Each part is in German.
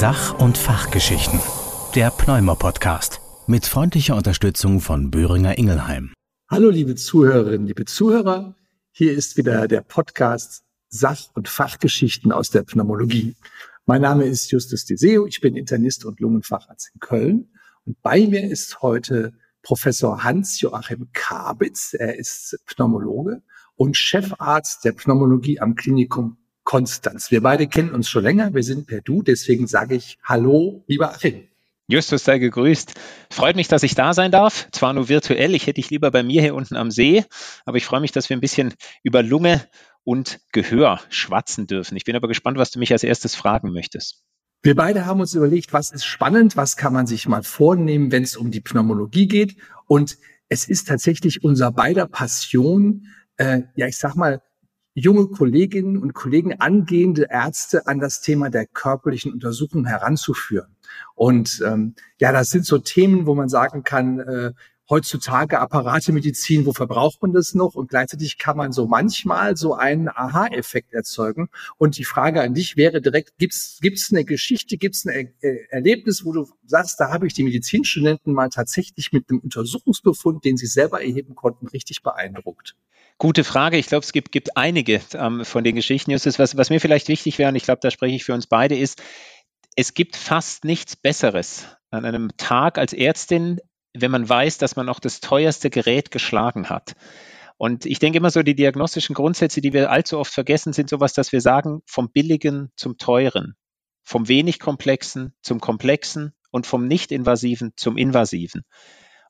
Sach- und Fachgeschichten. Der Pneumo-Podcast. Mit freundlicher Unterstützung von Böhringer Ingelheim. Hallo, liebe Zuhörerinnen, liebe Zuhörer. Hier ist wieder der Podcast Sach- und Fachgeschichten aus der Pneumologie. Mein Name ist Justus Deseo. Ich bin Internist und Lungenfacharzt in Köln. Und bei mir ist heute Professor Hans-Joachim Kabitz. Er ist Pneumologe und Chefarzt der Pneumologie am Klinikum Konstanz. Wir beide kennen uns schon länger, wir sind per Du, deswegen sage ich Hallo, lieber Achim. Justus sei gegrüßt. Freut mich, dass ich da sein darf. Zwar nur virtuell, ich hätte dich lieber bei mir hier unten am See, aber ich freue mich, dass wir ein bisschen über Lunge und Gehör schwatzen dürfen. Ich bin aber gespannt, was du mich als erstes fragen möchtest. Wir beide haben uns überlegt, was ist spannend, was kann man sich mal vornehmen, wenn es um die Pneumologie geht. Und es ist tatsächlich unser beider Passion, äh, ja, ich sag mal, junge Kolleginnen und Kollegen, angehende Ärzte an das Thema der körperlichen Untersuchung heranzuführen. Und ähm, ja, das sind so Themen, wo man sagen kann, äh, heutzutage Apparatemedizin, wo verbraucht man das noch? Und gleichzeitig kann man so manchmal so einen Aha-Effekt erzeugen. Und die Frage an dich wäre direkt, gibt's gibt's eine Geschichte, gibt's ein er Erlebnis, wo du sagst, da habe ich die Medizinstudenten mal tatsächlich mit einem Untersuchungsbefund, den sie selber erheben konnten, richtig beeindruckt? Gute Frage. Ich glaube, es gibt, gibt einige ähm, von den Geschichten. Justus, was, was mir vielleicht wichtig wäre, und ich glaube, da spreche ich für uns beide, ist, es gibt fast nichts Besseres an einem Tag als Ärztin, wenn man weiß, dass man auch das teuerste Gerät geschlagen hat. Und ich denke immer so, die diagnostischen Grundsätze, die wir allzu oft vergessen, sind sowas, dass wir sagen, vom Billigen zum Teuren, vom wenig Komplexen zum Komplexen und vom Nicht-Invasiven zum Invasiven.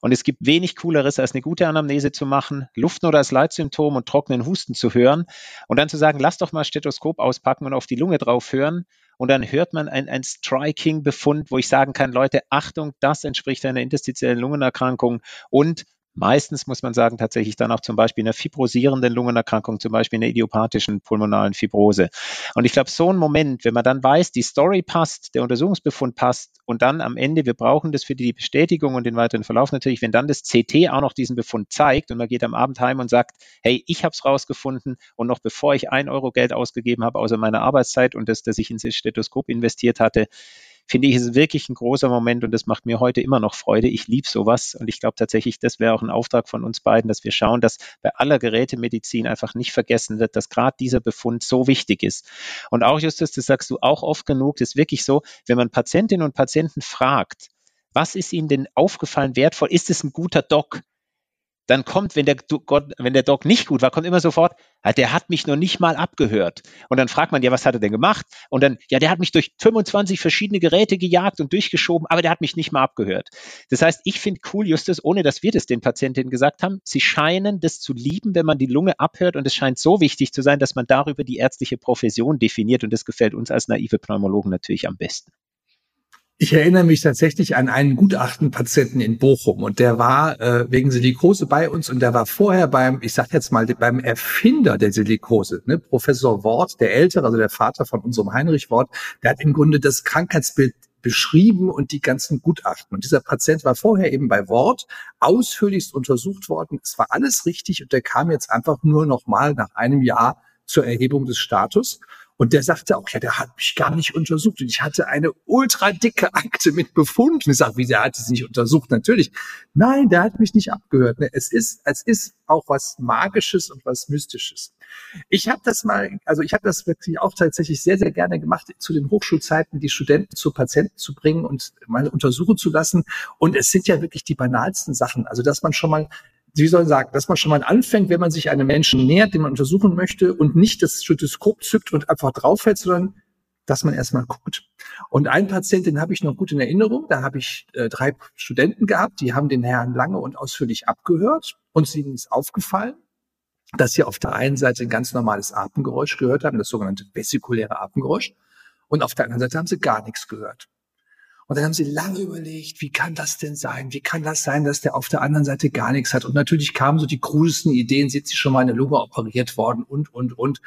Und es gibt wenig Cooleres, als eine gute Anamnese zu machen, Luftnot als Leitsymptom und trockenen Husten zu hören und dann zu sagen, lass doch mal Stethoskop auspacken und auf die Lunge drauf hören. Und dann hört man ein, ein Striking-Befund, wo ich sagen kann, Leute, Achtung, das entspricht einer interstitiellen Lungenerkrankung und Meistens muss man sagen, tatsächlich dann auch zum Beispiel einer fibrosierenden Lungenerkrankung, zum Beispiel einer idiopathischen pulmonalen Fibrose. Und ich glaube, so ein Moment, wenn man dann weiß, die Story passt, der Untersuchungsbefund passt und dann am Ende, wir brauchen das für die Bestätigung und den weiteren Verlauf natürlich, wenn dann das CT auch noch diesen Befund zeigt und man geht am Abend heim und sagt, hey, ich habe es rausgefunden und noch bevor ich ein Euro Geld ausgegeben habe, außer meiner Arbeitszeit und das, dass ich ins Stethoskop investiert hatte, finde ich, ist wirklich ein großer Moment und das macht mir heute immer noch Freude. Ich liebe sowas und ich glaube tatsächlich, das wäre auch ein Auftrag von uns beiden, dass wir schauen, dass bei aller Gerätemedizin einfach nicht vergessen wird, dass gerade dieser Befund so wichtig ist. Und auch Justus, das sagst du auch oft genug, das ist wirklich so, wenn man Patientinnen und Patienten fragt, was ist Ihnen denn aufgefallen wertvoll? Ist es ein guter Doc? Dann kommt, wenn der, wenn der Doc nicht gut war, kommt immer sofort, der hat mich noch nicht mal abgehört. Und dann fragt man, ja, was hat er denn gemacht? Und dann, ja, der hat mich durch 25 verschiedene Geräte gejagt und durchgeschoben, aber der hat mich nicht mal abgehört. Das heißt, ich finde cool, Justus, ohne dass wir das den Patientinnen gesagt haben, sie scheinen das zu lieben, wenn man die Lunge abhört und es scheint so wichtig zu sein, dass man darüber die ärztliche Profession definiert und das gefällt uns als naive Pneumologen natürlich am besten. Ich erinnere mich tatsächlich an einen Gutachtenpatienten in Bochum und der war äh, wegen Silikose bei uns und der war vorher beim, ich sag jetzt mal, beim Erfinder der Silikose, ne, Professor Wort, der Ältere, also der Vater von unserem Heinrich Wort, der hat im Grunde das Krankheitsbild beschrieben und die ganzen Gutachten. Und dieser Patient war vorher eben bei Wort ausführlichst untersucht worden. Es war alles richtig und der kam jetzt einfach nur noch mal nach einem Jahr zur Erhebung des Status. Und der sagte auch, ja, der hat mich gar nicht untersucht. Und ich hatte eine ultra dicke Akte mit Befunden. Ich sage, wie, der hat es nicht untersucht? Natürlich. Nein, der hat mich nicht abgehört. Ne, es ist, es ist auch was Magisches und was Mystisches. Ich habe das mal, also ich habe das wirklich auch tatsächlich sehr, sehr gerne gemacht, zu den Hochschulzeiten die Studenten zu Patienten zu bringen und mal untersuchen zu lassen. Und es sind ja wirklich die banalsten Sachen. Also, dass man schon mal wie soll ich sagen, dass man schon mal anfängt, wenn man sich einem Menschen nähert, den man untersuchen möchte und nicht das Stethoskop zückt und einfach draufhält, sondern dass man erstmal guckt. Und einen Patienten, habe ich noch gut in Erinnerung. Da habe ich äh, drei Studenten gehabt, die haben den Herrn lange und ausführlich abgehört und ihnen ist aufgefallen, dass sie auf der einen Seite ein ganz normales Atemgeräusch gehört haben, das sogenannte vesikuläre Atemgeräusch, und auf der anderen Seite haben sie gar nichts gehört. Und dann haben sie lange überlegt, wie kann das denn sein? Wie kann das sein, dass der auf der anderen Seite gar nichts hat? Und natürlich kamen so die krudesten Ideen, sind sie schon mal eine Lunge operiert worden und, und, und.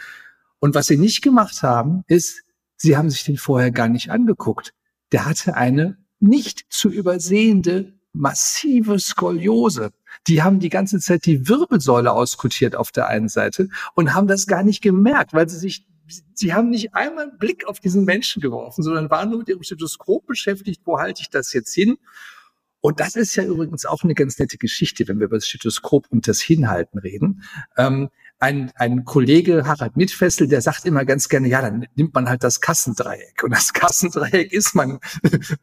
Und was sie nicht gemacht haben, ist, sie haben sich den vorher gar nicht angeguckt. Der hatte eine nicht zu übersehende massive Skoliose. Die haben die ganze Zeit die Wirbelsäule auskutiert auf der einen Seite und haben das gar nicht gemerkt, weil sie sich sie haben nicht einmal einen Blick auf diesen Menschen geworfen, sondern waren nur mit ihrem Stethoskop beschäftigt, wo halte ich das jetzt hin? Und das ist ja übrigens auch eine ganz nette Geschichte, wenn wir über das Stethoskop und das Hinhalten reden. Ähm, ein, ein Kollege, Harald Mitfessel, der sagt immer ganz gerne, ja, dann nimmt man halt das Kassendreieck. Und das Kassendreieck ist man,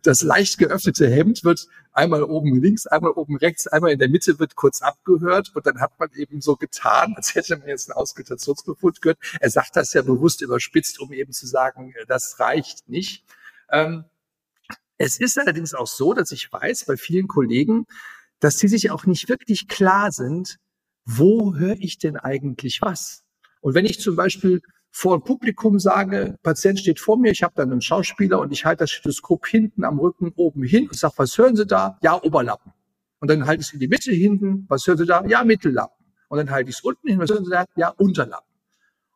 das leicht geöffnete Hemd wird einmal oben links, einmal oben rechts, einmal in der Mitte wird kurz abgehört und dann hat man eben so getan, als hätte man jetzt einen Auskultationsbefund gehört. Er sagt das ja bewusst überspitzt, um eben zu sagen, das reicht nicht. Ähm, es ist allerdings auch so, dass ich weiß bei vielen Kollegen, dass sie sich auch nicht wirklich klar sind, wo höre ich denn eigentlich was? Und wenn ich zum Beispiel vor dem Publikum sage, Patient steht vor mir, ich habe dann einen Schauspieler und ich halte das Stethoskop hinten am Rücken oben hin und sage, was hören Sie da? Ja, Oberlappen. Und dann halte ich es in die Mitte hinten, was hören Sie da? Ja, Mittellappen. Und dann halte ich es unten hin, was hören Sie da? Ja, Unterlappen.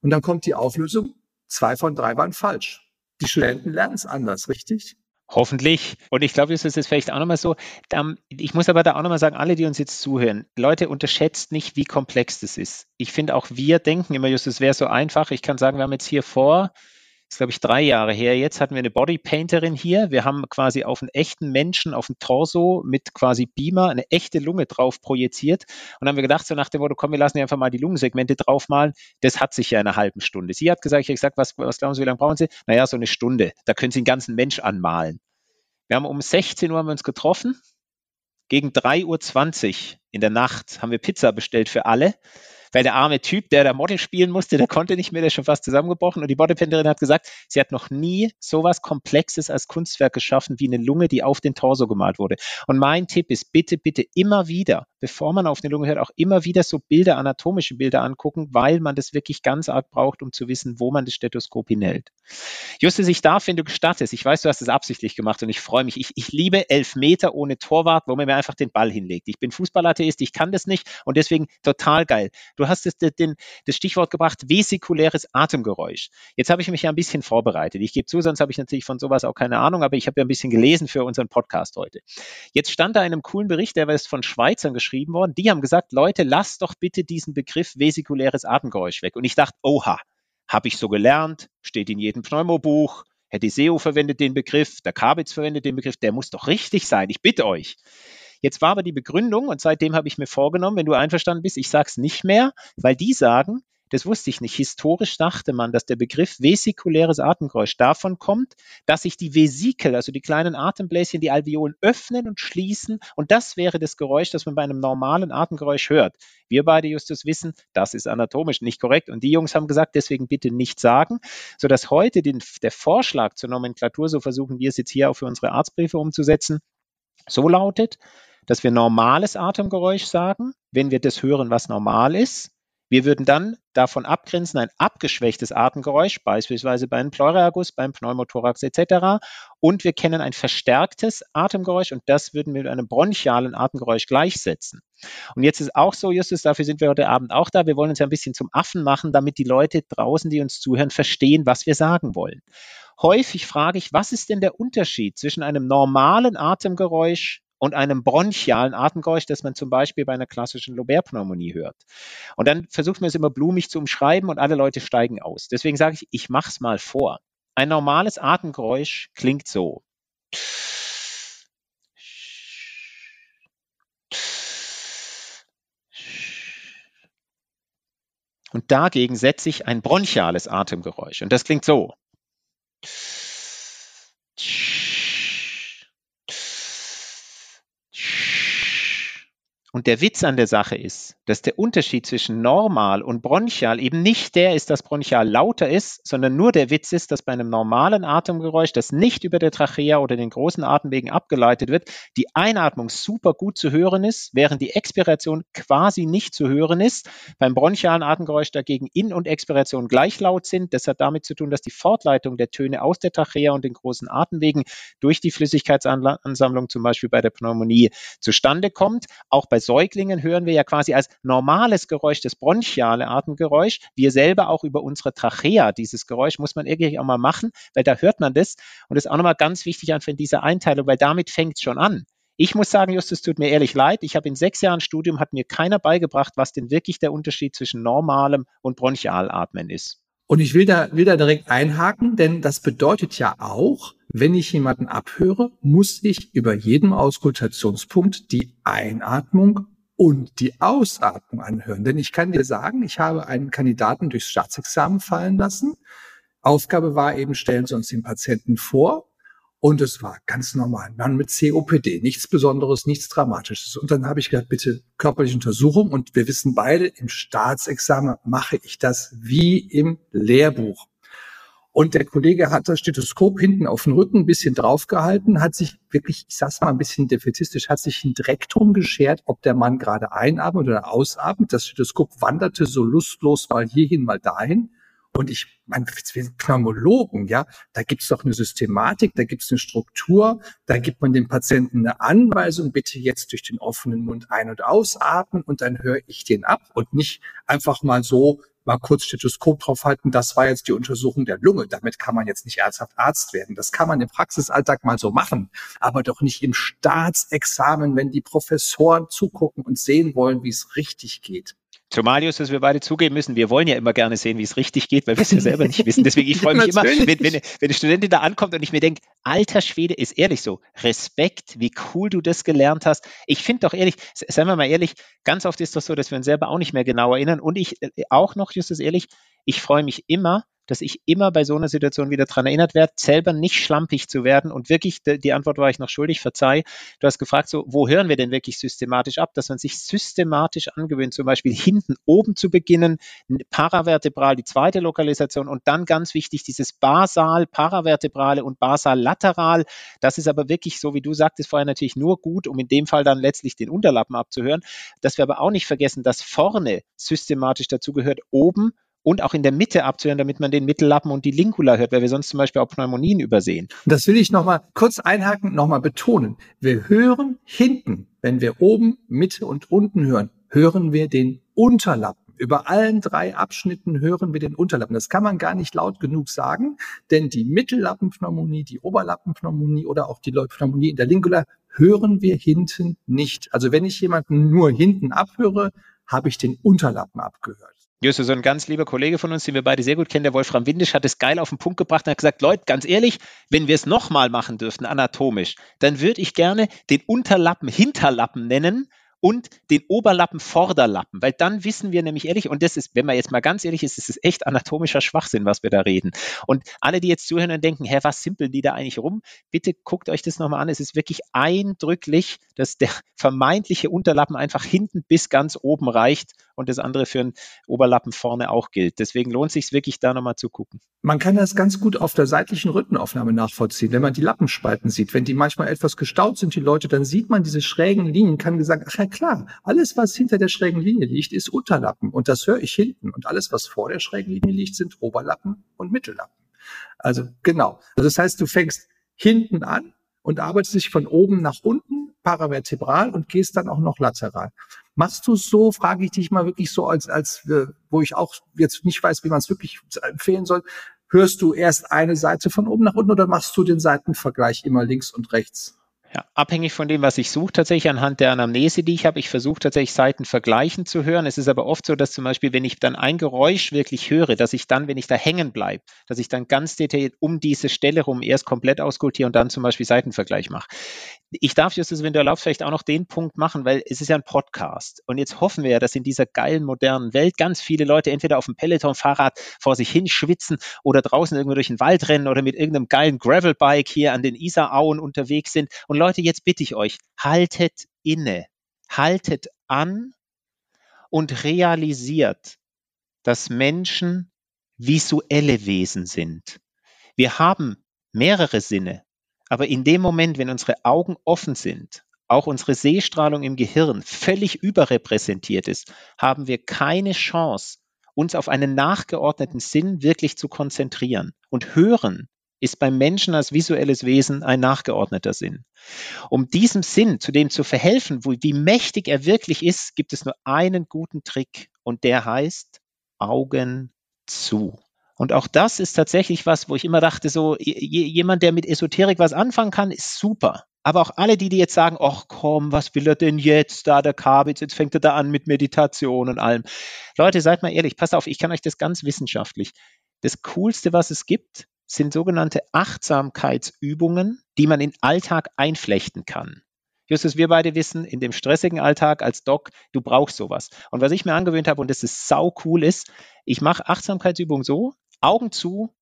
Und dann kommt die Auflösung, zwei von drei waren falsch. Die Studenten lernen es anders, richtig? Hoffentlich. Und ich glaube, das ist vielleicht auch nochmal so. Ich muss aber da auch nochmal sagen, alle, die uns jetzt zuhören, Leute, unterschätzt nicht, wie komplex das ist. Ich finde auch wir denken immer, just, es wäre so einfach. Ich kann sagen, wir haben jetzt hier vor, ist glaube ich drei Jahre her, jetzt hatten wir eine Bodypainterin hier. Wir haben quasi auf einen echten Menschen, auf den Torso mit quasi Beamer eine echte Lunge drauf projiziert. Und haben wir gedacht, so nach dem Motto, komm, wir lassen einfach mal die Lungensegmente draufmalen. Das hat sich ja in einer halben Stunde. Sie hat gesagt, ich habe gesagt, was, was glauben Sie, wie lange brauchen Sie? Naja, so eine Stunde. Da können Sie einen ganzen Mensch anmalen. Wir haben um 16 Uhr haben wir uns getroffen. Gegen 3.20 Uhr in der Nacht haben wir Pizza bestellt für alle weil der arme Typ, der da Model spielen musste, der konnte nicht mehr, der ist schon fast zusammengebrochen. Und die Bodypainterin hat gesagt, sie hat noch nie sowas Komplexes als Kunstwerk geschaffen wie eine Lunge, die auf den Torso gemalt wurde. Und mein Tipp ist, bitte, bitte immer wieder, bevor man auf eine Lunge hört, auch immer wieder so Bilder, anatomische Bilder angucken, weil man das wirklich ganz arg braucht, um zu wissen, wo man das Stethoskop hinhält. Justus, ich darf, wenn du gestattest, ich weiß, du hast es absichtlich gemacht und ich freue mich. Ich, ich liebe elf Meter ohne Torwart, wo man mir einfach den Ball hinlegt. Ich bin Fußballatheist, ich kann das nicht und deswegen total geil. Du hast das, den, das Stichwort gebracht, vesikuläres Atemgeräusch. Jetzt habe ich mich ja ein bisschen vorbereitet. Ich gebe zu, sonst habe ich natürlich von sowas auch keine Ahnung, aber ich habe ja ein bisschen gelesen für unseren Podcast heute. Jetzt stand da in einem coolen Bericht, der ist von Schweizern geschrieben worden. Die haben gesagt, Leute, lasst doch bitte diesen Begriff vesikuläres Atemgeräusch weg. Und ich dachte, oha, habe ich so gelernt, steht in jedem Pneumobuch. Herr Diseo verwendet den Begriff, der Kabitz verwendet den Begriff, der muss doch richtig sein. Ich bitte euch. Jetzt war aber die Begründung, und seitdem habe ich mir vorgenommen, wenn du einverstanden bist, ich sage es nicht mehr, weil die sagen, das wusste ich nicht. Historisch dachte man, dass der Begriff vesikuläres Atemgeräusch davon kommt, dass sich die Vesikel, also die kleinen Atembläschen, die Alveolen öffnen und schließen. Und das wäre das Geräusch, das man bei einem normalen Atemgeräusch hört. Wir beide, Justus, wissen, das ist anatomisch nicht korrekt. Und die Jungs haben gesagt, deswegen bitte nicht sagen, sodass heute den, der Vorschlag zur Nomenklatur, so versuchen wir es jetzt hier auch für unsere Arztbriefe umzusetzen, so lautet, dass wir normales Atemgeräusch sagen, wenn wir das hören, was normal ist. Wir würden dann davon abgrenzen ein abgeschwächtes Atemgeräusch, beispielsweise beim Pleuraerguss, beim Pneumothorax etc. Und wir kennen ein verstärktes Atemgeräusch und das würden wir mit einem bronchialen Atemgeräusch gleichsetzen. Und jetzt ist auch so, Justus, dafür sind wir heute Abend auch da. Wir wollen uns ja ein bisschen zum Affen machen, damit die Leute draußen, die uns zuhören, verstehen, was wir sagen wollen. Häufig frage ich, was ist denn der Unterschied zwischen einem normalen Atemgeräusch und einem bronchialen Atemgeräusch, das man zum Beispiel bei einer klassischen Lobär-Pneumonie hört. Und dann versucht man es immer blumig zu umschreiben und alle Leute steigen aus. Deswegen sage ich, ich mache es mal vor. Ein normales Atemgeräusch klingt so. Und dagegen setze ich ein bronchiales Atemgeräusch. Und das klingt so. Und der Witz an der Sache ist, dass der Unterschied zwischen normal und bronchial eben nicht der ist, dass bronchial lauter ist, sondern nur der Witz ist, dass bei einem normalen Atemgeräusch, das nicht über der Trachea oder den großen Atemwegen abgeleitet wird, die Einatmung super gut zu hören ist, während die Expiration quasi nicht zu hören ist. Beim bronchialen Atemgeräusch dagegen In- und Expiration gleich laut sind. Das hat damit zu tun, dass die Fortleitung der Töne aus der Trachea und den großen Atemwegen durch die Flüssigkeitsansammlung zum Beispiel bei der Pneumonie zustande kommt. Auch bei Säuglingen hören wir ja quasi als normales Geräusch das bronchiale Atemgeräusch. Wir selber auch über unsere Trachea, dieses Geräusch muss man irgendwie auch mal machen, weil da hört man das. Und das ist auch nochmal ganz wichtig an diese Einteilung, weil damit fängt es schon an. Ich muss sagen, Justus, tut mir ehrlich leid. Ich habe in sechs Jahren Studium, hat mir keiner beigebracht, was denn wirklich der Unterschied zwischen normalem und Bronchialatmen ist. Und ich will da, will da direkt einhaken, denn das bedeutet ja auch, wenn ich jemanden abhöre, muss ich über jedem Auskultationspunkt die Einatmung und die Ausatmung anhören. Denn ich kann dir sagen, ich habe einen Kandidaten durchs Staatsexamen fallen lassen. Aufgabe war eben, stellen Sie uns den Patienten vor. Und es war ganz normal. Mann mit COPD, nichts Besonderes, nichts Dramatisches. Und dann habe ich gesagt, bitte körperliche Untersuchung. Und wir wissen beide, im Staatsexamen mache ich das wie im Lehrbuch. Und der Kollege hat das Stethoskop hinten auf den Rücken ein bisschen draufgehalten, hat sich wirklich, ich sag's mal ein bisschen defetistisch, hat sich ein Dreck drum geschert, ob der Mann gerade einatmet oder ausatmet. Das Stethoskop wanderte so lustlos mal hierhin, mal dahin. Und ich, mein, wir sind Pneumologen, ja, da gibt's doch eine Systematik, da gibt's eine Struktur, da gibt man dem Patienten eine Anweisung, bitte jetzt durch den offenen Mund ein- und ausatmen und dann höre ich den ab und nicht einfach mal so mal kurz Stethoskop draufhalten, das war jetzt die Untersuchung der Lunge. Damit kann man jetzt nicht ernsthaft Arzt werden. Das kann man im Praxisalltag mal so machen, aber doch nicht im Staatsexamen, wenn die Professoren zugucken und sehen wollen, wie es richtig geht. Zumal, dass wir beide zugeben müssen, wir wollen ja immer gerne sehen, wie es richtig geht, weil wir es ja selber nicht wissen. Deswegen, ich freue mich immer, wenn, wenn, wenn eine Studentin da ankommt und ich mir denke, alter Schwede, ist ehrlich so, Respekt, wie cool du das gelernt hast. Ich finde doch ehrlich, seien wir mal ehrlich, ganz oft ist das so, dass wir uns selber auch nicht mehr genau erinnern. Und ich äh, auch noch, Justus, ehrlich, ich freue mich immer, dass ich immer bei so einer Situation wieder dran erinnert werde, selber nicht schlampig zu werden. Und wirklich, die Antwort war ich noch schuldig, verzeih. Du hast gefragt, so, wo hören wir denn wirklich systematisch ab? Dass man sich systematisch angewöhnt, zum Beispiel hinten oben zu beginnen, paravertebral die zweite Lokalisation und dann ganz wichtig, dieses basal, paravertebrale und basal lateral. Das ist aber wirklich, so wie du sagtest vorher, natürlich nur gut, um in dem Fall dann letztlich den Unterlappen abzuhören. Dass wir aber auch nicht vergessen, dass vorne systematisch dazu gehört, oben und auch in der Mitte abzuhören, damit man den Mittellappen und die Linkula hört, weil wir sonst zum Beispiel auch Pneumonien übersehen. Das will ich nochmal kurz einhaken, nochmal betonen. Wir hören hinten, wenn wir oben, Mitte und unten hören, hören wir den Unterlappen. Über allen drei Abschnitten hören wir den Unterlappen. Das kann man gar nicht laut genug sagen, denn die Mittellappenpneumonie, die Oberlappenpneumonie oder auch die Pneumonie in der Lingula hören wir hinten nicht. Also wenn ich jemanden nur hinten abhöre, habe ich den Unterlappen abgehört. Justus, so ein ganz lieber Kollege von uns, den wir beide sehr gut kennen, der Wolfram Windisch, hat es geil auf den Punkt gebracht und hat gesagt, Leute, ganz ehrlich, wenn wir es nochmal machen dürften, anatomisch, dann würde ich gerne den Unterlappen Hinterlappen nennen und den Oberlappen Vorderlappen, weil dann wissen wir nämlich ehrlich, und das ist, wenn man jetzt mal ganz ehrlich ist, ist es echt anatomischer Schwachsinn, was wir da reden. Und alle, die jetzt zuhören und denken, hä, was simpeln die da eigentlich rum? Bitte guckt euch das nochmal an. Es ist wirklich eindrücklich, dass der vermeintliche Unterlappen einfach hinten bis ganz oben reicht und das andere für den Oberlappen vorne auch gilt. Deswegen lohnt es sich wirklich da nochmal zu gucken. Man kann das ganz gut auf der seitlichen Rückenaufnahme nachvollziehen, wenn man die Lappenspalten sieht. Wenn die manchmal etwas gestaut sind, die Leute, dann sieht man diese schrägen Linien, kann gesagt, ach klar, alles, was hinter der schrägen Linie liegt, ist Unterlappen. Und das höre ich hinten. Und alles, was vor der schrägen Linie liegt, sind Oberlappen und Mittellappen. Also genau. Also das heißt, du fängst hinten an und arbeitest dich von oben nach unten paravertebral und gehst dann auch noch lateral. Machst du so, frage ich dich mal wirklich so, als, als äh, wo ich auch jetzt nicht weiß, wie man es wirklich empfehlen soll. Hörst du erst eine Seite von oben nach unten oder machst du den Seitenvergleich immer links und rechts? Ja, abhängig von dem, was ich suche, tatsächlich anhand der Anamnese, die ich habe. Ich versuche tatsächlich Seiten vergleichen zu hören. Es ist aber oft so, dass zum Beispiel, wenn ich dann ein Geräusch wirklich höre, dass ich dann, wenn ich da hängen bleibe, dass ich dann ganz detailliert um diese Stelle rum erst komplett auskultiere und dann zum Beispiel Seitenvergleich mache. Ich darf jetzt, wenn du erlaubst, vielleicht auch noch den Punkt machen, weil es ist ja ein Podcast. Und jetzt hoffen wir ja, dass in dieser geilen modernen Welt ganz viele Leute entweder auf dem Peloton-Fahrrad vor sich hin schwitzen oder draußen irgendwo durch den Wald rennen oder mit irgendeinem geilen Gravelbike hier an den Isarauen unterwegs sind und Leute, jetzt bitte ich euch, haltet inne, haltet an und realisiert, dass Menschen visuelle Wesen sind. Wir haben mehrere Sinne, aber in dem Moment, wenn unsere Augen offen sind, auch unsere Sehstrahlung im Gehirn völlig überrepräsentiert ist, haben wir keine Chance, uns auf einen nachgeordneten Sinn wirklich zu konzentrieren. Und hören ist beim Menschen als visuelles Wesen ein nachgeordneter Sinn. Um diesem Sinn, zu dem zu verhelfen, wo, wie mächtig er wirklich ist, gibt es nur einen guten Trick und der heißt Augen zu. Und auch das ist tatsächlich was, wo ich immer dachte, so jemand, der mit Esoterik was anfangen kann, ist super. Aber auch alle, die, die jetzt sagen, ach komm, was will er denn jetzt da, der Kabitz, jetzt fängt er da an mit Meditation und allem. Leute, seid mal ehrlich, pass auf, ich kann euch das ganz wissenschaftlich das Coolste, was es gibt, sind sogenannte Achtsamkeitsübungen, die man in Alltag einflechten kann. Justus, wir beide wissen, in dem stressigen Alltag als Doc, du brauchst sowas. Und was ich mir angewöhnt habe, und das ist sau cool ist, ich mache Achtsamkeitsübungen so, Augen zu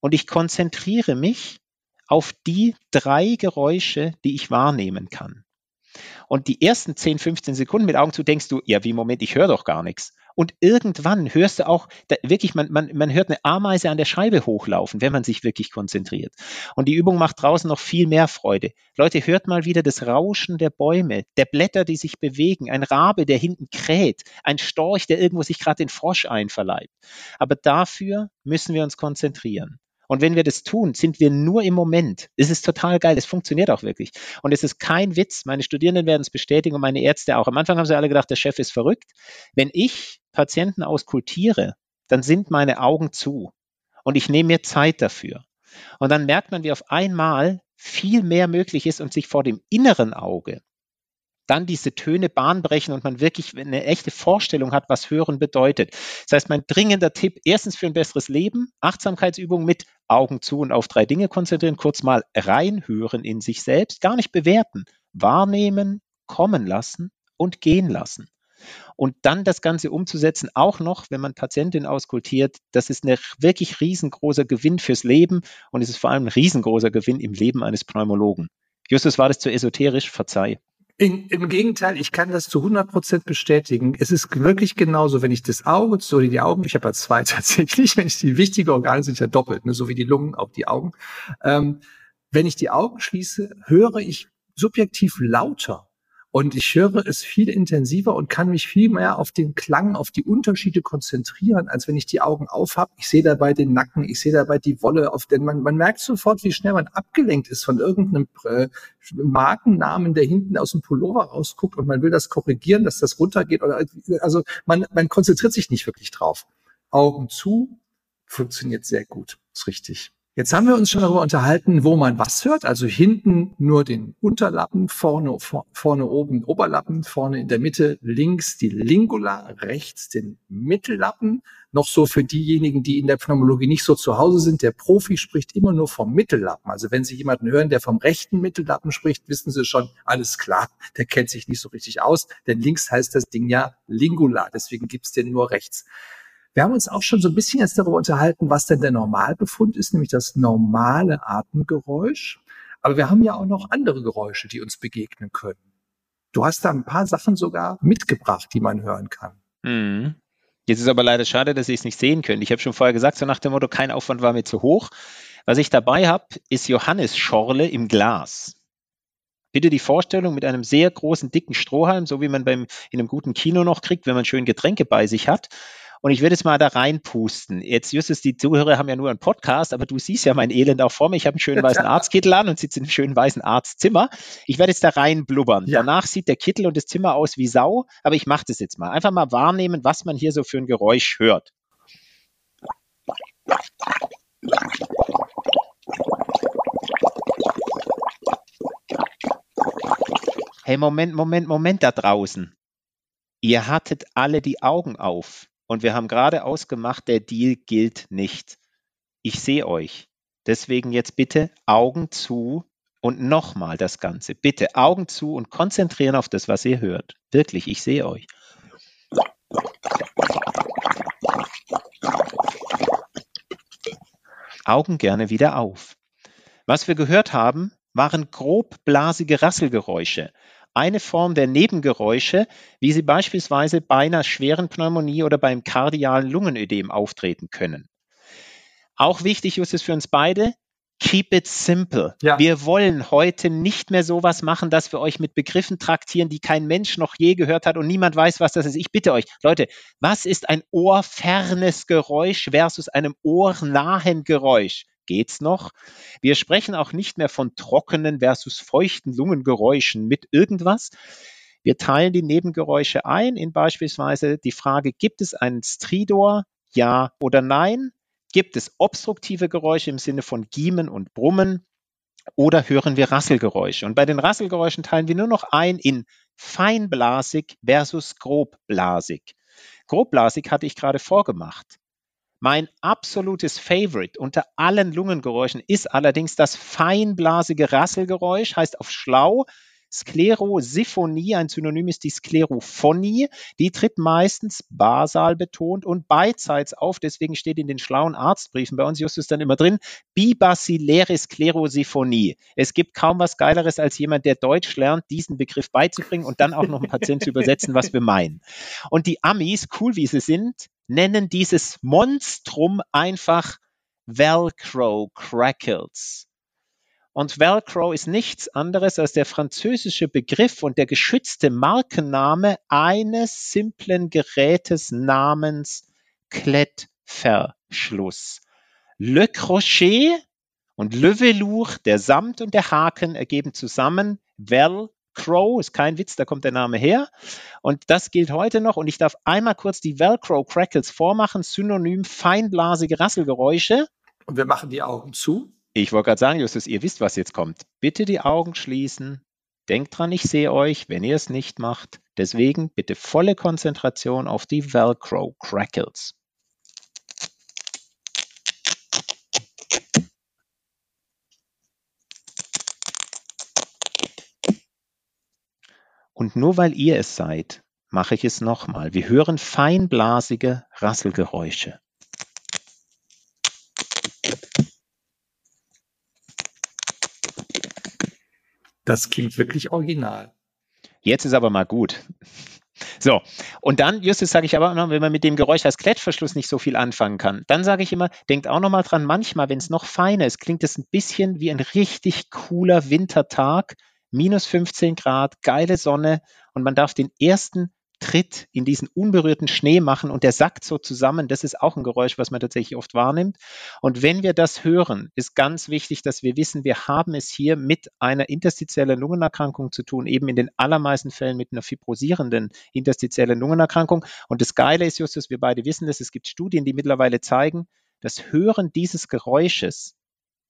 und ich konzentriere mich auf die drei Geräusche, die ich wahrnehmen kann. Und die ersten 10, 15 Sekunden mit Augen zu denkst du, ja, wie Moment, ich höre doch gar nichts. Und irgendwann hörst du auch, da, wirklich, man, man, man hört eine Ameise an der Scheibe hochlaufen, wenn man sich wirklich konzentriert. Und die Übung macht draußen noch viel mehr Freude. Leute, hört mal wieder das Rauschen der Bäume, der Blätter, die sich bewegen, ein Rabe, der hinten kräht, ein Storch, der irgendwo sich gerade den Frosch einverleibt. Aber dafür müssen wir uns konzentrieren. Und wenn wir das tun, sind wir nur im Moment. Es ist total geil. Es funktioniert auch wirklich. Und es ist kein Witz. Meine Studierenden werden es bestätigen und meine Ärzte auch. Am Anfang haben sie alle gedacht, der Chef ist verrückt. Wenn ich Patienten auskultiere, dann sind meine Augen zu. Und ich nehme mir Zeit dafür. Und dann merkt man, wie auf einmal viel mehr möglich ist und sich vor dem inneren Auge dann diese Töne bahnbrechen und man wirklich eine echte Vorstellung hat, was Hören bedeutet. Das heißt, mein dringender Tipp, erstens für ein besseres Leben, Achtsamkeitsübung mit Augen zu und auf drei Dinge konzentrieren, kurz mal reinhören in sich selbst, gar nicht bewerten, wahrnehmen, kommen lassen und gehen lassen. Und dann das Ganze umzusetzen, auch noch, wenn man Patientin auskultiert, das ist ein wirklich riesengroßer Gewinn fürs Leben und es ist vor allem ein riesengroßer Gewinn im Leben eines Pneumologen. Justus, war das zu esoterisch? Verzeih. In, Im Gegenteil, ich kann das zu 100 Prozent bestätigen. Es ist wirklich genauso, wenn ich das Auge, so die Augen, ich habe ja zwei tatsächlich, wenn ich die wichtigen Organe sind ja doppelt, ne, so wie die Lungen, auch die Augen. Ähm, wenn ich die Augen schließe, höre ich subjektiv lauter und ich höre es viel intensiver und kann mich viel mehr auf den Klang, auf die Unterschiede konzentrieren, als wenn ich die Augen aufhab. Ich sehe dabei den Nacken, ich sehe dabei die Wolle, auf den man, man merkt sofort, wie schnell man abgelenkt ist von irgendeinem äh, Markennamen, der hinten aus dem Pullover rausguckt und man will das korrigieren, dass das runtergeht. Oder, also man, man konzentriert sich nicht wirklich drauf. Augen zu funktioniert sehr gut, ist richtig. Jetzt haben wir uns schon darüber unterhalten, wo man was hört. Also hinten nur den Unterlappen, vorne, vorne oben Oberlappen, vorne in der Mitte links die Lingula, rechts den Mittellappen. Noch so für diejenigen, die in der Pneumologie nicht so zu Hause sind. Der Profi spricht immer nur vom Mittellappen. Also wenn Sie jemanden hören, der vom rechten Mittellappen spricht, wissen Sie schon, alles klar, der kennt sich nicht so richtig aus. Denn links heißt das Ding ja Lingula. Deswegen gibt's den nur rechts. Wir haben uns auch schon so ein bisschen jetzt darüber unterhalten, was denn der Normalbefund ist, nämlich das normale Atemgeräusch. Aber wir haben ja auch noch andere Geräusche, die uns begegnen können. Du hast da ein paar Sachen sogar mitgebracht, die man hören kann. Mhm. Jetzt ist aber leider schade, dass Sie es nicht sehen können. Ich habe schon vorher gesagt, so nach dem Motto, kein Aufwand war mir zu hoch. Was ich dabei habe, ist Johannisschorle im Glas. Bitte die Vorstellung mit einem sehr großen, dicken Strohhalm, so wie man beim, in einem guten Kino noch kriegt, wenn man schön Getränke bei sich hat. Und ich würde jetzt mal da reinpusten. Jetzt, Justus, die Zuhörer haben ja nur einen Podcast, aber du siehst ja mein Elend auch vor mir. Ich habe einen schönen weißen Arztkittel an und sitze in einem schönen weißen Arztzimmer. Ich werde jetzt da rein blubbern. Ja. Danach sieht der Kittel und das Zimmer aus wie Sau, aber ich mache das jetzt mal. Einfach mal wahrnehmen, was man hier so für ein Geräusch hört. Hey, Moment, Moment, Moment da draußen. Ihr hattet alle die Augen auf. Und wir haben gerade ausgemacht, der Deal gilt nicht. Ich sehe euch. Deswegen jetzt bitte Augen zu und nochmal das Ganze. Bitte Augen zu und konzentrieren auf das, was ihr hört. Wirklich, ich sehe euch. Augen gerne wieder auf. Was wir gehört haben, waren grobblasige Rasselgeräusche eine Form der Nebengeräusche, wie sie beispielsweise bei einer schweren Pneumonie oder beim kardialen Lungenödem auftreten können. Auch wichtig ist es für uns beide, keep it simple. Ja. Wir wollen heute nicht mehr sowas machen, dass wir euch mit Begriffen traktieren, die kein Mensch noch je gehört hat und niemand weiß, was das ist. Ich bitte euch, Leute, was ist ein ohrfernes Geräusch versus einem ohrnahen Geräusch? Geht's noch. Wir sprechen auch nicht mehr von trockenen versus feuchten Lungengeräuschen mit irgendwas. Wir teilen die Nebengeräusche ein in beispielsweise die Frage, gibt es einen Stridor? Ja oder nein? Gibt es obstruktive Geräusche im Sinne von Giemen und Brummen? Oder hören wir Rasselgeräusche? Und bei den Rasselgeräuschen teilen wir nur noch ein in feinblasig versus grobblasig. Grobblasig hatte ich gerade vorgemacht. Mein absolutes Favorite unter allen Lungengeräuschen ist allerdings das feinblasige Rasselgeräusch, heißt auf schlau Sklerosiphonie, ein Synonym ist die Sklerophonie. Die tritt meistens basal betont und beidseits auf. Deswegen steht in den schlauen Arztbriefen bei uns, Justus, dann immer drin, bibasiläre Sklerosiphonie. Es gibt kaum was Geileres als jemand, der Deutsch lernt, diesen Begriff beizubringen und dann auch noch ein Patient zu übersetzen, was wir meinen. Und die Amis, cool wie sie sind, nennen dieses Monstrum einfach Velcro Crackles. Und Velcro ist nichts anderes als der französische Begriff und der geschützte Markenname eines simplen Gerätes namens Klettverschluss. Le Crochet und Le Velour, der Samt und der Haken ergeben zusammen Velcro, ist kein Witz, da kommt der Name her. Und das gilt heute noch. Und ich darf einmal kurz die Velcro Crackles vormachen, synonym feinblasige Rasselgeräusche. Und wir machen die Augen zu. Ich wollte gerade sagen, Justus, ihr wisst, was jetzt kommt. Bitte die Augen schließen. Denkt dran, ich sehe euch, wenn ihr es nicht macht. Deswegen bitte volle Konzentration auf die Velcro Crackles. Und nur weil ihr es seid, mache ich es nochmal. Wir hören feinblasige Rasselgeräusche. Das klingt wirklich original. Jetzt ist aber mal gut. So, und dann, Justus, sage ich aber auch noch, wenn man mit dem Geräusch als Klettverschluss nicht so viel anfangen kann, dann sage ich immer, denkt auch noch mal dran, manchmal, wenn es noch feiner ist, klingt es ein bisschen wie ein richtig cooler Wintertag, minus 15 Grad, geile Sonne und man darf den ersten Tritt in diesen unberührten Schnee machen und der sackt so zusammen. Das ist auch ein Geräusch, was man tatsächlich oft wahrnimmt. Und wenn wir das hören, ist ganz wichtig, dass wir wissen, wir haben es hier mit einer interstitiellen Lungenerkrankung zu tun, eben in den allermeisten Fällen mit einer fibrosierenden interstitiellen Lungenerkrankung. Und das Geile ist, Justus, wir beide wissen das, es gibt Studien, die mittlerweile zeigen, das Hören dieses Geräusches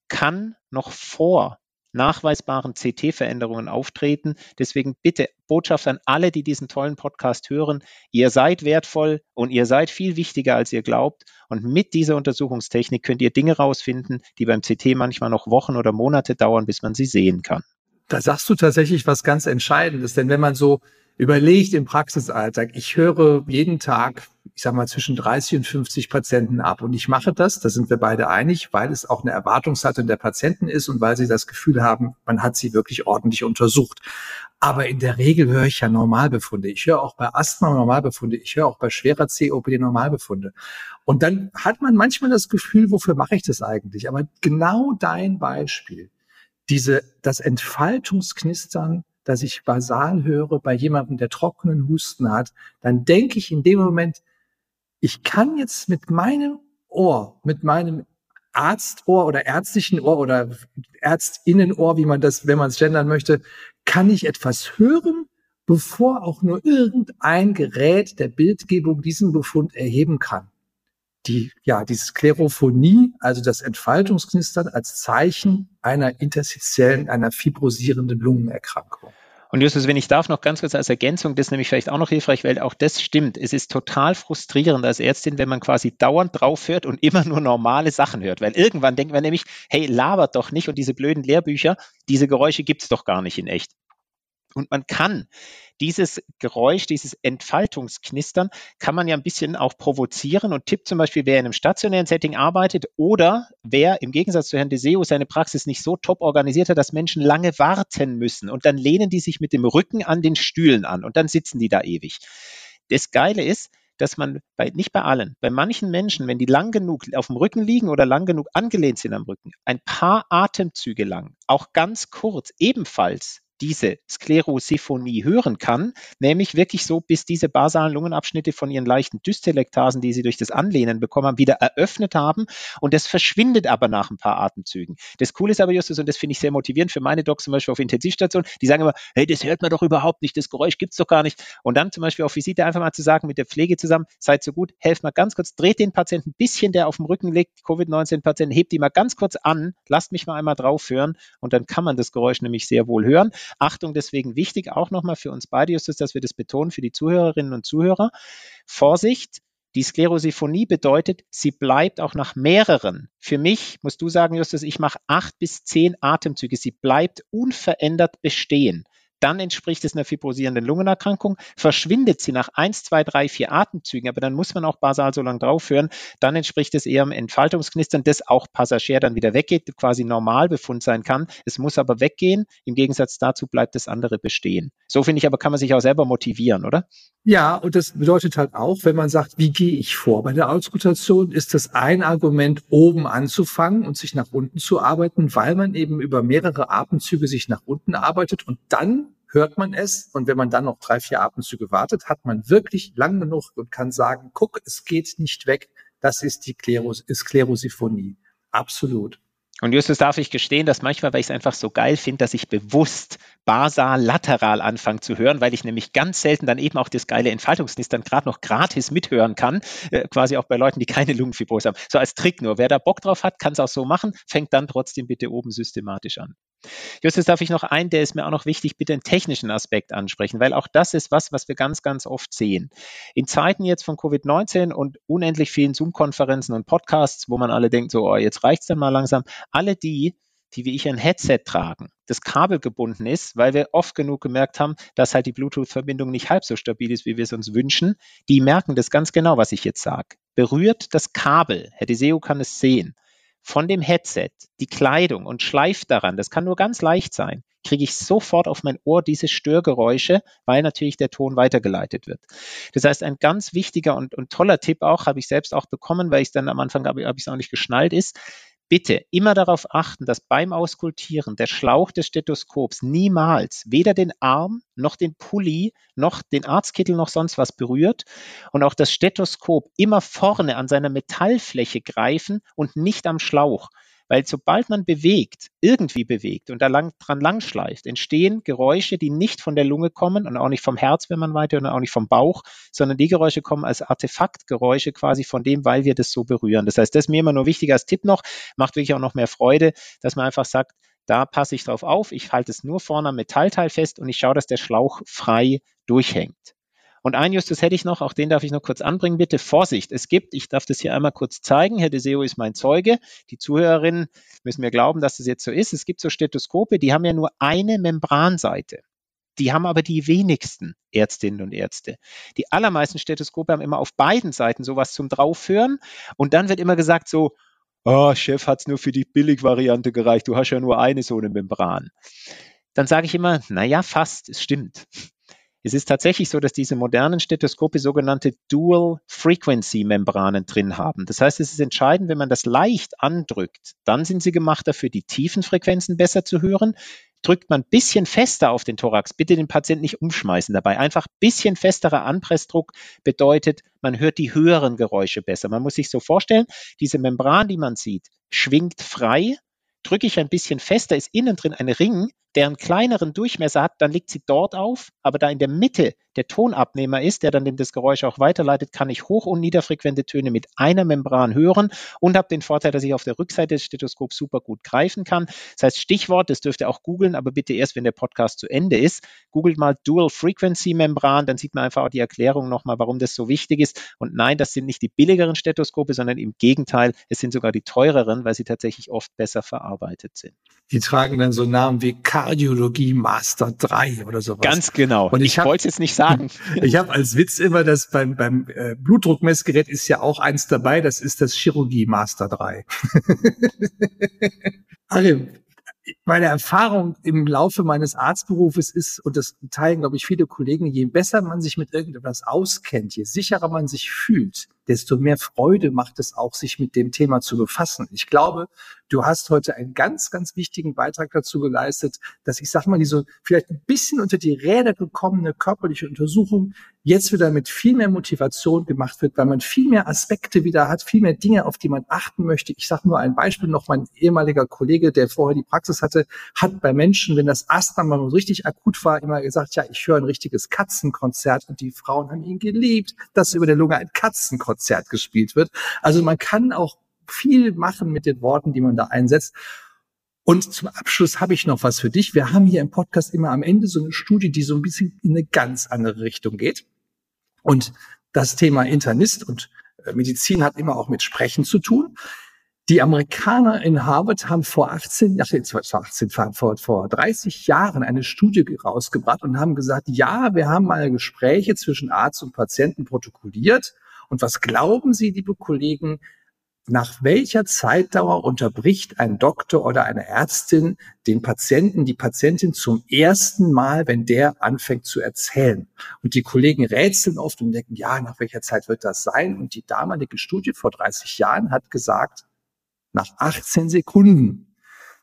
kann noch vor nachweisbaren CT-Veränderungen auftreten. Deswegen bitte Botschaft an alle, die diesen tollen Podcast hören. Ihr seid wertvoll und ihr seid viel wichtiger, als ihr glaubt. Und mit dieser Untersuchungstechnik könnt ihr Dinge rausfinden, die beim CT manchmal noch Wochen oder Monate dauern, bis man sie sehen kann. Da sagst du tatsächlich was ganz Entscheidendes, denn wenn man so überlegt im Praxisalltag, ich höre jeden Tag, ich sag mal, zwischen 30 und 50 Patienten ab. Und ich mache das, da sind wir beide einig, weil es auch eine Erwartungshaltung der Patienten ist und weil sie das Gefühl haben, man hat sie wirklich ordentlich untersucht. Aber in der Regel höre ich ja Normalbefunde. Ich höre auch bei Asthma Normalbefunde. Ich höre auch bei schwerer COPD Normalbefunde. Und dann hat man manchmal das Gefühl, wofür mache ich das eigentlich? Aber genau dein Beispiel, diese, das Entfaltungsknistern dass ich basal höre bei jemandem, der trockenen Husten hat, dann denke ich in dem Moment, ich kann jetzt mit meinem Ohr, mit meinem Arztohr oder ärztlichen Ohr oder Ärztinnenohr, wie man das, wenn man es gendern möchte, kann ich etwas hören, bevor auch nur irgendein Gerät der Bildgebung diesen Befund erheben kann. Die, ja, die Sklerophonie, also das Entfaltungsknistern als Zeichen einer interstitiellen, einer fibrosierenden Lungenerkrankung. Und Justus, wenn ich darf, noch ganz kurz als Ergänzung, das ist nämlich vielleicht auch noch hilfreich, weil auch das stimmt. Es ist total frustrierend als Ärztin, wenn man quasi dauernd drauf hört und immer nur normale Sachen hört. Weil irgendwann denkt man nämlich, hey, labert doch nicht und diese blöden Lehrbücher, diese Geräusche gibt's doch gar nicht in echt. Und man kann dieses Geräusch, dieses Entfaltungsknistern, kann man ja ein bisschen auch provozieren und tippt zum Beispiel, wer in einem stationären Setting arbeitet oder wer im Gegensatz zu Herrn Deseo seine Praxis nicht so top organisiert hat, dass Menschen lange warten müssen und dann lehnen die sich mit dem Rücken an den Stühlen an und dann sitzen die da ewig. Das Geile ist, dass man bei, nicht bei allen, bei manchen Menschen, wenn die lang genug auf dem Rücken liegen oder lang genug angelehnt sind am Rücken, ein paar Atemzüge lang, auch ganz kurz, ebenfalls diese Sklerosiphonie hören kann, nämlich wirklich so, bis diese basalen Lungenabschnitte von ihren leichten Dystelektasen, die sie durch das Anlehnen bekommen haben, wieder eröffnet haben und das verschwindet aber nach ein paar Atemzügen. Das Coole ist aber, Justus, und das finde ich sehr motivierend für meine Docs zum Beispiel auf Intensivstation, die sagen immer, hey, das hört man doch überhaupt nicht, das Geräusch gibt's doch gar nicht. Und dann zum Beispiel auf Visite einfach mal zu sagen, mit der Pflege zusammen, seid so gut, helft mal ganz kurz, dreht den Patienten ein bisschen, der auf dem Rücken liegt, Covid-19-Patienten, hebt die mal ganz kurz an, lasst mich mal einmal drauf hören und dann kann man das Geräusch nämlich sehr wohl hören. Achtung, deswegen wichtig auch nochmal für uns beide, Justus, dass wir das betonen für die Zuhörerinnen und Zuhörer. Vorsicht, Die Sklerosiphonie bedeutet, sie bleibt auch nach mehreren. Für mich, musst du sagen, Justus, ich mache acht bis zehn Atemzüge. Sie bleibt unverändert bestehen dann entspricht es einer fibrosierenden Lungenerkrankung. Verschwindet sie nach eins, zwei, drei, vier Atemzügen, aber dann muss man auch basal so lange draufhören, dann entspricht es eher einem Entfaltungsknistern, das auch Passagier dann wieder weggeht, quasi Normalbefund sein kann. Es muss aber weggehen. Im Gegensatz dazu bleibt das andere bestehen. So finde ich aber, kann man sich auch selber motivieren, oder? Ja, und das bedeutet halt auch, wenn man sagt, wie gehe ich vor? Bei der Ausrotation ist das ein Argument, oben anzufangen und sich nach unten zu arbeiten, weil man eben über mehrere Atemzüge sich nach unten arbeitet und dann hört man es. Und wenn man dann noch drei, vier Atemzüge wartet, hat man wirklich lang genug und kann sagen, guck, es geht nicht weg. Das ist die Kleros Sklerosiphonie. Absolut. Und Justus darf ich gestehen, dass manchmal, weil ich es einfach so geil finde, dass ich bewusst basal lateral anfange zu hören, weil ich nämlich ganz selten dann eben auch das geile Entfaltungsnist gerade noch gratis mithören kann, äh, quasi auch bei Leuten, die keine Lungenfibrose haben. So als Trick nur. Wer da Bock drauf hat, kann es auch so machen, fängt dann trotzdem bitte oben systematisch an. Justus, darf ich noch einen, der ist mir auch noch wichtig, bitte einen technischen Aspekt ansprechen, weil auch das ist was, was wir ganz, ganz oft sehen. In Zeiten jetzt von Covid-19 und unendlich vielen Zoom-Konferenzen und Podcasts, wo man alle denkt, so, oh, jetzt reicht's dann mal langsam, alle die, die wie ich ein Headset tragen, das kabelgebunden ist, weil wir oft genug gemerkt haben, dass halt die Bluetooth-Verbindung nicht halb so stabil ist, wie wir es uns wünschen, die merken das ganz genau, was ich jetzt sage. Berührt das Kabel, Herr Deseo kann es sehen, von dem Headset die Kleidung und schleift daran, das kann nur ganz leicht sein, kriege ich sofort auf mein Ohr diese Störgeräusche, weil natürlich der Ton weitergeleitet wird. Das heißt, ein ganz wichtiger und, und toller Tipp auch, habe ich selbst auch bekommen, weil ich dann am Anfang habe, habe ich es auch nicht geschnallt ist, Bitte immer darauf achten, dass beim Auskultieren der Schlauch des Stethoskops niemals weder den Arm noch den Pulli noch den Arztkittel noch sonst was berührt und auch das Stethoskop immer vorne an seiner Metallfläche greifen und nicht am Schlauch. Weil sobald man bewegt, irgendwie bewegt und da lang, dran langschleift, entstehen Geräusche, die nicht von der Lunge kommen und auch nicht vom Herz, wenn man weiter und auch nicht vom Bauch, sondern die Geräusche kommen als Artefaktgeräusche quasi von dem, weil wir das so berühren. Das heißt, das ist mir immer nur wichtig als Tipp noch, macht wirklich auch noch mehr Freude, dass man einfach sagt, da passe ich drauf auf, ich halte es nur vorne am Metallteil fest und ich schaue, dass der Schlauch frei durchhängt. Und ein Justus hätte ich noch, auch den darf ich noch kurz anbringen, bitte. Vorsicht, es gibt, ich darf das hier einmal kurz zeigen, Herr Deseo ist mein Zeuge. Die Zuhörerinnen müssen mir glauben, dass das jetzt so ist. Es gibt so Stethoskope, die haben ja nur eine Membranseite. Die haben aber die wenigsten Ärztinnen und Ärzte. Die allermeisten Stethoskope haben immer auf beiden Seiten sowas zum Draufhören. Und dann wird immer gesagt so, oh, Chef, hat es nur für die Billigvariante gereicht. Du hast ja nur eine so eine Membran. Dann sage ich immer, naja, fast, es stimmt. Es ist tatsächlich so, dass diese modernen Stethoskope sogenannte Dual Frequency Membranen drin haben. Das heißt, es ist entscheidend, wenn man das leicht andrückt, dann sind sie gemacht dafür, die tiefen Frequenzen besser zu hören. Drückt man ein bisschen fester auf den Thorax, bitte den Patienten nicht umschmeißen dabei. Einfach ein bisschen festerer Anpressdruck bedeutet, man hört die höheren Geräusche besser. Man muss sich so vorstellen, diese Membran, die man sieht, schwingt frei drücke ich ein bisschen fester, ist innen drin ein Ring, der einen kleineren Durchmesser hat, dann liegt sie dort auf, aber da in der Mitte der Tonabnehmer ist, der dann das Geräusch auch weiterleitet, kann ich hoch- und niederfrequente Töne mit einer Membran hören und habe den Vorteil, dass ich auf der Rückseite des Stethoskops super gut greifen kann. Das heißt, Stichwort, das dürft ihr auch googeln, aber bitte erst, wenn der Podcast zu Ende ist. Googelt mal Dual Frequency Membran, dann sieht man einfach auch die Erklärung nochmal, warum das so wichtig ist. Und nein, das sind nicht die billigeren Stethoskope, sondern im Gegenteil, es sind sogar die teureren, weil sie tatsächlich oft besser verarbeitet sind. Die tragen dann so Namen wie Kardiologie Master 3 oder sowas. Ganz genau. Und ich, ich wollte es jetzt nicht sagen. ich habe als Witz immer, dass beim, beim äh, Blutdruckmessgerät ist ja auch eins dabei, das ist das Chirurgie Master 3. Achim, meine Erfahrung im Laufe meines Arztberufes ist, und das teilen, glaube ich, viele Kollegen, je besser man sich mit irgendetwas auskennt, je sicherer man sich fühlt, desto mehr Freude macht es auch, sich mit dem Thema zu befassen. Ich glaube, du hast heute einen ganz, ganz wichtigen Beitrag dazu geleistet, dass ich sag mal, diese vielleicht ein bisschen unter die Räder gekommene körperliche Untersuchung jetzt wieder mit viel mehr Motivation gemacht wird, weil man viel mehr Aspekte wieder hat, viel mehr Dinge, auf die man achten möchte. Ich sage nur ein Beispiel noch, mein ehemaliger Kollege, der vorher die Praxis hatte, hat bei Menschen, wenn das Asthma mal richtig akut war, immer gesagt, ja, ich höre ein richtiges Katzenkonzert und die Frauen haben ihn geliebt, dass über der Lunge ein Katzenkonzert Konzert gespielt wird. Also man kann auch viel machen mit den Worten, die man da einsetzt. Und zum Abschluss habe ich noch was für dich. Wir haben hier im Podcast immer am Ende so eine Studie, die so ein bisschen in eine ganz andere Richtung geht. Und das Thema Internist und Äh, Medizin hat immer auch mit Sprechen zu tun. Die Amerikaner in Harvard haben vor 18, ach, jetzt vor 18, vor, vor 30 Jahren eine Studie rausgebracht und haben gesagt, ja, wir haben mal Gespräche zwischen Arzt und Patienten protokolliert. Und was glauben Sie, liebe Kollegen, nach welcher Zeitdauer unterbricht ein Doktor oder eine Ärztin den Patienten, die Patientin zum ersten Mal, wenn der anfängt zu erzählen? Und die Kollegen rätseln oft und denken, ja, nach welcher Zeit wird das sein? Und die damalige Studie vor 30 Jahren hat gesagt, nach 18 Sekunden.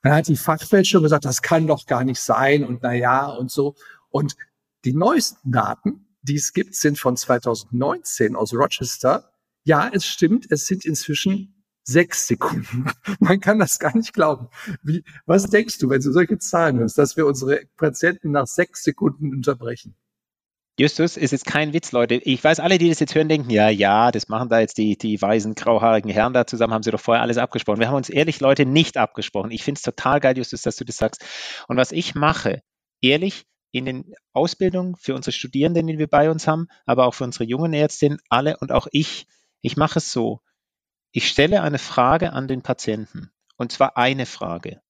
Dann hat die Fachwelt schon gesagt, das kann doch gar nicht sein und na ja und so. Und die neuesten Daten, die es gibt, sind von 2019 aus Rochester. Ja, es stimmt, es sind inzwischen sechs Sekunden. Man kann das gar nicht glauben. Wie, was denkst du, wenn du solche Zahlen hörst, dass wir unsere Patienten nach sechs Sekunden unterbrechen? Justus, ist jetzt kein Witz, Leute. Ich weiß, alle, die das jetzt hören, denken, ja, ja, das machen da jetzt die, die weißen, grauhaarigen Herren da zusammen, haben sie doch vorher alles abgesprochen. Wir haben uns ehrlich, Leute, nicht abgesprochen. Ich finde es total geil, Justus, dass du das sagst. Und was ich mache, ehrlich, in den Ausbildungen für unsere Studierenden, die wir bei uns haben, aber auch für unsere jungen Ärztinnen, alle und auch ich, ich mache es so. Ich stelle eine Frage an den Patienten. Und zwar eine Frage.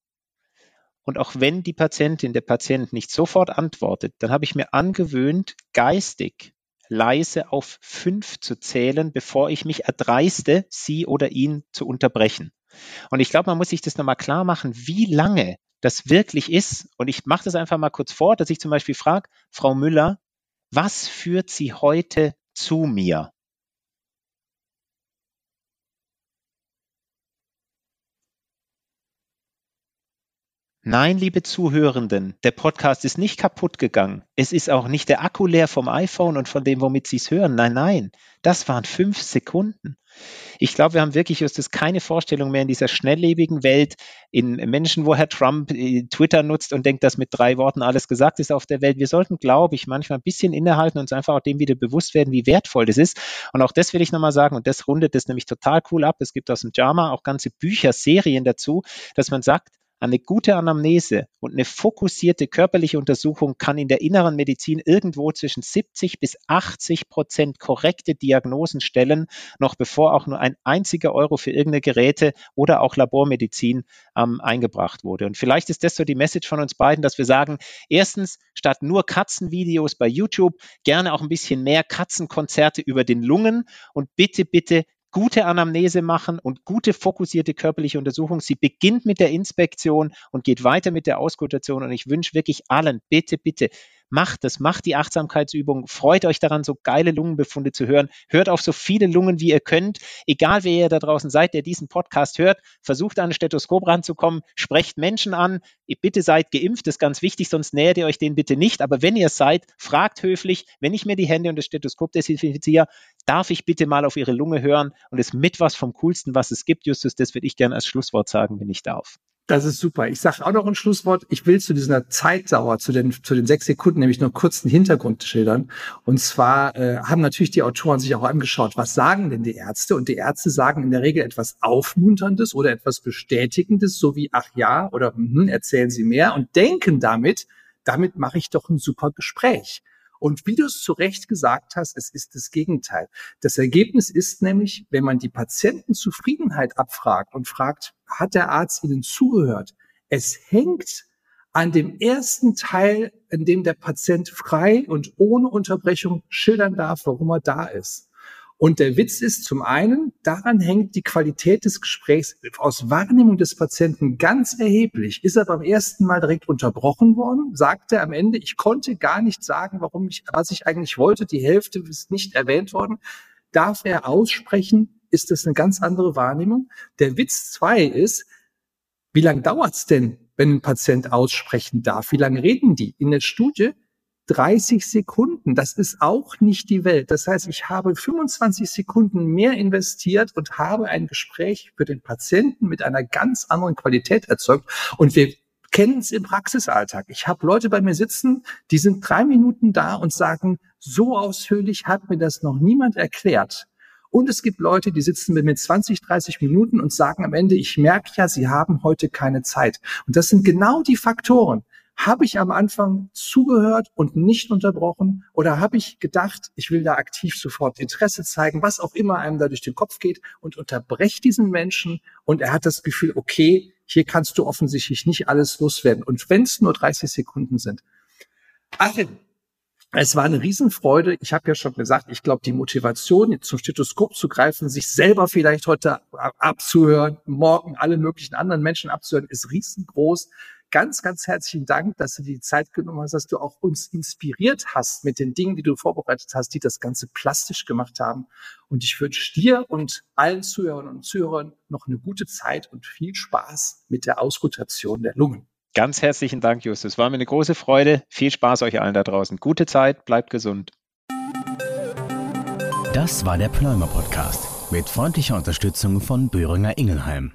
Und auch wenn die Patientin, der Patient nicht sofort antwortet, dann habe ich mir angewöhnt, geistig leise auf fünf zu zählen, bevor ich mich erdreiste, sie oder ihn zu unterbrechen. Und ich glaube, man muss sich das nochmal klar machen, wie lange das wirklich ist. Und ich mache das einfach mal kurz vor, dass ich zum Beispiel frage, Frau Müller, was führt Sie heute zu mir? Nein, liebe Zuhörenden, der Podcast ist nicht kaputt gegangen. Es ist auch nicht der Akku leer vom iPhone und von dem, womit Sie es hören. Nein, nein, das waren fünf Sekunden. Ich glaube, wir haben wirklich Justus keine Vorstellung mehr in dieser schnelllebigen Welt, in Menschen, wo Herr Trump äh, Twitter nutzt und denkt, dass mit drei Worten alles gesagt ist auf der Welt. Wir sollten, glaube ich, manchmal ein bisschen innehalten und uns einfach auch dem wieder bewusst werden, wie wertvoll das ist. Und auch das will ich nochmal sagen, und das rundet das nämlich total cool ab. Es gibt aus dem JAMA auch ganze Bücher, Serien dazu, dass man sagt, eine gute Anamnese und eine fokussierte körperliche Untersuchung kann in der inneren Medizin irgendwo zwischen 70 bis 80 Prozent korrekte Diagnosen stellen, noch bevor auch nur ein einziger Euro für irgendeine Geräte oder auch Labormedizin ähm, eingebracht wurde. Und vielleicht ist das so die Message von uns beiden, dass wir sagen, erstens, statt nur Katzenvideos bei YouTube, gerne auch ein bisschen mehr Katzenkonzerte über den Lungen und bitte, bitte gute Anamnese machen und gute fokussierte körperliche Untersuchung. Sie beginnt mit der Inspektion und geht weiter mit der Auskultation. Und ich wünsche wirklich allen, bitte, bitte, Macht das, macht die Achtsamkeitsübung, freut euch daran, so geile Lungenbefunde zu hören. Hört auf so viele Lungen, wie ihr könnt. Egal, wer ihr da draußen seid, der diesen Podcast hört, versucht an ein Stethoskop ranzukommen, sprecht Menschen an. Bitte seid geimpft, das ist ganz wichtig, sonst nähert ihr euch den bitte nicht. Aber wenn ihr seid, fragt höflich, wenn ich mir die Hände und das Stethoskop desinfiziere, darf ich bitte mal auf ihre Lunge hören und es mit was vom Coolsten, was es gibt, Justus, das würde ich gerne als Schlusswort sagen, wenn ich darf. Das ist super. Ich sage auch noch ein Schlusswort. Ich will zu dieser Zeitdauer, zu den, zu den sechs Sekunden, nämlich nur kurz einen Hintergrund schildern. Und zwar äh, haben natürlich die Autoren sich auch angeschaut, was sagen denn die Ärzte? Und die Ärzte sagen in der Regel etwas Aufmunterndes oder etwas Bestätigendes, so wie, ach ja, oder hm, erzählen Sie mehr und denken damit, damit mache ich doch ein super Gespräch. Und wie du es zu Recht gesagt hast, es ist das Gegenteil. Das Ergebnis ist nämlich, wenn man die Patientenzufriedenheit abfragt und fragt, hat der Arzt Ihnen zugehört? Es hängt an dem ersten Teil, in dem der Patient frei und ohne Unterbrechung schildern darf, warum er da ist. Und der Witz ist zum einen, daran hängt die Qualität des Gesprächs aus Wahrnehmung des Patienten ganz erheblich. Ist er beim ersten Mal direkt unterbrochen worden? Sagt er am Ende, ich konnte gar nicht sagen, warum ich, was ich eigentlich wollte. Die Hälfte ist nicht erwähnt worden. Darf er aussprechen? Ist das eine ganz andere Wahrnehmung? Der Witz zwei ist, wie lange dauert's denn, wenn ein Patient aussprechen darf? Wie lange reden die? In der Studie 30 Sekunden. Das ist auch nicht die Welt. Das heißt, ich habe 25 Sekunden mehr investiert und habe ein Gespräch für den Patienten mit einer ganz anderen Qualität erzeugt. Und wir kennen es im Praxisalltag. Ich habe Leute bei mir sitzen, die sind drei Minuten da und sagen, so ausführlich hat mir das noch niemand erklärt. Und es gibt Leute, die sitzen mit mir 20, 30 Minuten und sagen am Ende, ich merke ja, sie haben heute keine Zeit. Und das sind genau die Faktoren. Habe ich am Anfang zugehört und nicht unterbrochen oder habe ich gedacht, ich will da aktiv sofort Interesse zeigen, was auch immer einem da durch den Kopf geht und unterbreche diesen Menschen und er hat das Gefühl, okay, hier kannst du offensichtlich nicht alles loswerden. Und wenn es nur 30 Sekunden sind. Achim, es war eine Riesenfreude. Ich habe ja schon gesagt, ich glaube, die Motivation, zum Stethoskop zu greifen, sich selber vielleicht heute abzuhören, morgen alle möglichen anderen Menschen abzuhören, ist riesengroß. Ganz, ganz herzlichen Dank, dass du die Zeit genommen hast, dass du auch uns inspiriert hast mit den Dingen, die du vorbereitet hast, die das Ganze plastisch gemacht haben. Und ich wünsche dir und allen Zuhörern und Zuhörern noch eine gute Zeit und viel Spaß mit der Ausrotation der Lungen. Ganz herzlichen Dank, Justus. War mir eine große Freude. Viel Spaß euch allen da draußen. Gute Zeit, bleibt gesund. Das war der Pneumer Podcast mit freundlicher Unterstützung von Böhringer Ingelheim.